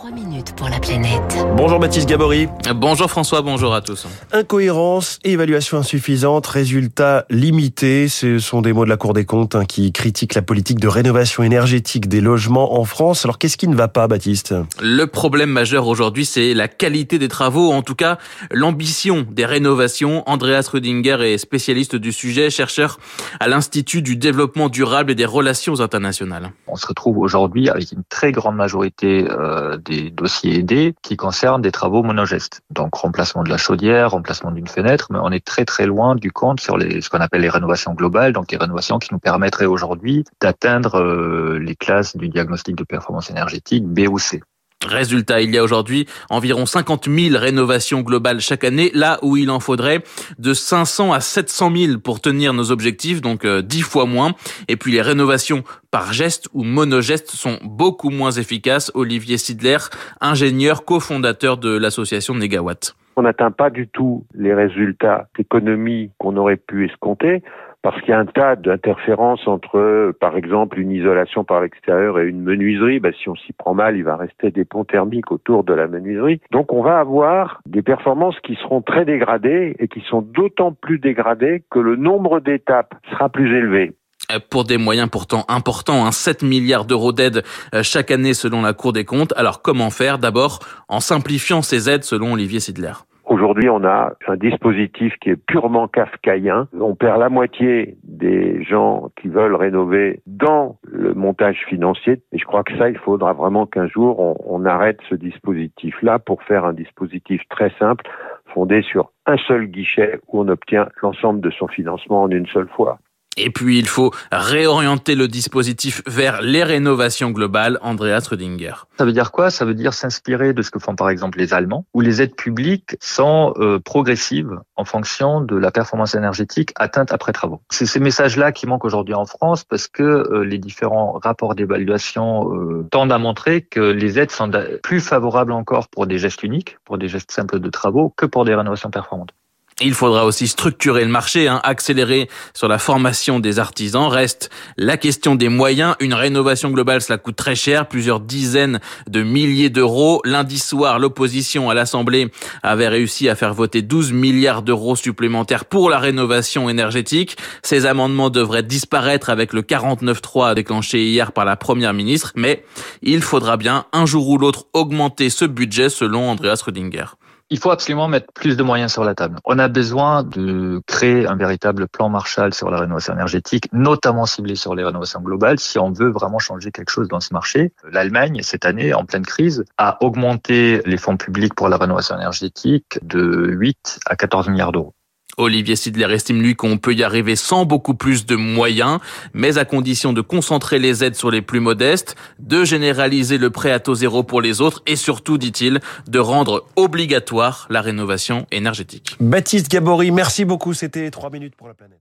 3 minutes pour la planète. Bonjour Baptiste Gabory. Bonjour François, bonjour à tous. Incohérence, évaluation insuffisante, résultats limités, ce sont des mots de la Cour des comptes hein, qui critiquent la politique de rénovation énergétique des logements en France. Alors qu'est-ce qui ne va pas Baptiste? Le problème majeur aujourd'hui, c'est la qualité des travaux, en tout cas l'ambition des rénovations. Andreas Rüdinger est spécialiste du sujet, chercheur à l'Institut du développement durable et des relations internationales. On se retrouve aujourd'hui avec une très grande majorité euh, des dossiers aidés qui concernent des travaux monogestes. Donc remplacement de la chaudière, remplacement d'une fenêtre, mais on est très très loin du compte sur les, ce qu'on appelle les rénovations globales, donc les rénovations qui nous permettraient aujourd'hui d'atteindre euh, les classes du diagnostic de performance énergétique B ou C. Résultat, il y a aujourd'hui environ 50 000 rénovations globales chaque année, là où il en faudrait de 500 à 700 000 pour tenir nos objectifs, donc 10 euh, fois moins. Et puis les rénovations par geste ou monogeste sont beaucoup moins efficaces. Olivier Sidler, ingénieur cofondateur de l'association Negawatt. On n'atteint pas du tout les résultats d'économie qu'on aurait pu escompter parce qu'il y a un tas d'interférences entre, par exemple, une isolation par l'extérieur et une menuiserie. Ben, si on s'y prend mal, il va rester des ponts thermiques autour de la menuiserie. Donc, on va avoir des performances qui seront très dégradées et qui sont d'autant plus dégradées que le nombre d'étapes sera plus élevé pour des moyens pourtant importants, hein, 7 milliards d'euros d'aide euh, chaque année selon la Cour des comptes. Alors comment faire? D'abord en simplifiant ces aides selon Olivier Sidler. Aujourd'hui, on a un dispositif qui est purement kafkaïen. On perd la moitié des gens qui veulent rénover dans le montage financier. Et je crois que ça, il faudra vraiment qu'un jour, on, on arrête ce dispositif-là pour faire un dispositif très simple, fondé sur un seul guichet où on obtient l'ensemble de son financement en une seule fois. Et puis, il faut réorienter le dispositif vers les rénovations globales. Andreas Rüdinger. Ça veut dire quoi? Ça veut dire s'inspirer de ce que font par exemple les Allemands, où les aides publiques sont euh, progressives en fonction de la performance énergétique atteinte après travaux. C'est ces messages-là qui manquent aujourd'hui en France parce que euh, les différents rapports d'évaluation euh, tendent à montrer que les aides sont plus favorables encore pour des gestes uniques, pour des gestes simples de travaux, que pour des rénovations performantes. Il faudra aussi structurer le marché, hein, accélérer sur la formation des artisans. Reste la question des moyens. Une rénovation globale, cela coûte très cher, plusieurs dizaines de milliers d'euros. Lundi soir, l'opposition à l'Assemblée avait réussi à faire voter 12 milliards d'euros supplémentaires pour la rénovation énergétique. Ces amendements devraient disparaître avec le 49.3 déclenché hier par la Première ministre, mais il faudra bien un jour ou l'autre augmenter ce budget selon Andreas Rüdinger. Il faut absolument mettre plus de moyens sur la table. On a besoin de créer un véritable plan Marshall sur la rénovation énergétique, notamment ciblé sur les rénovations globales, si on veut vraiment changer quelque chose dans ce marché. L'Allemagne, cette année, en pleine crise, a augmenté les fonds publics pour la rénovation énergétique de 8 à 14 milliards d'euros. Olivier Sidler estime lui qu'on peut y arriver sans beaucoup plus de moyens, mais à condition de concentrer les aides sur les plus modestes, de généraliser le prêt à taux zéro pour les autres et surtout, dit-il, de rendre obligatoire la rénovation énergétique. Baptiste Gabory, merci beaucoup. C'était 3 minutes pour la planète.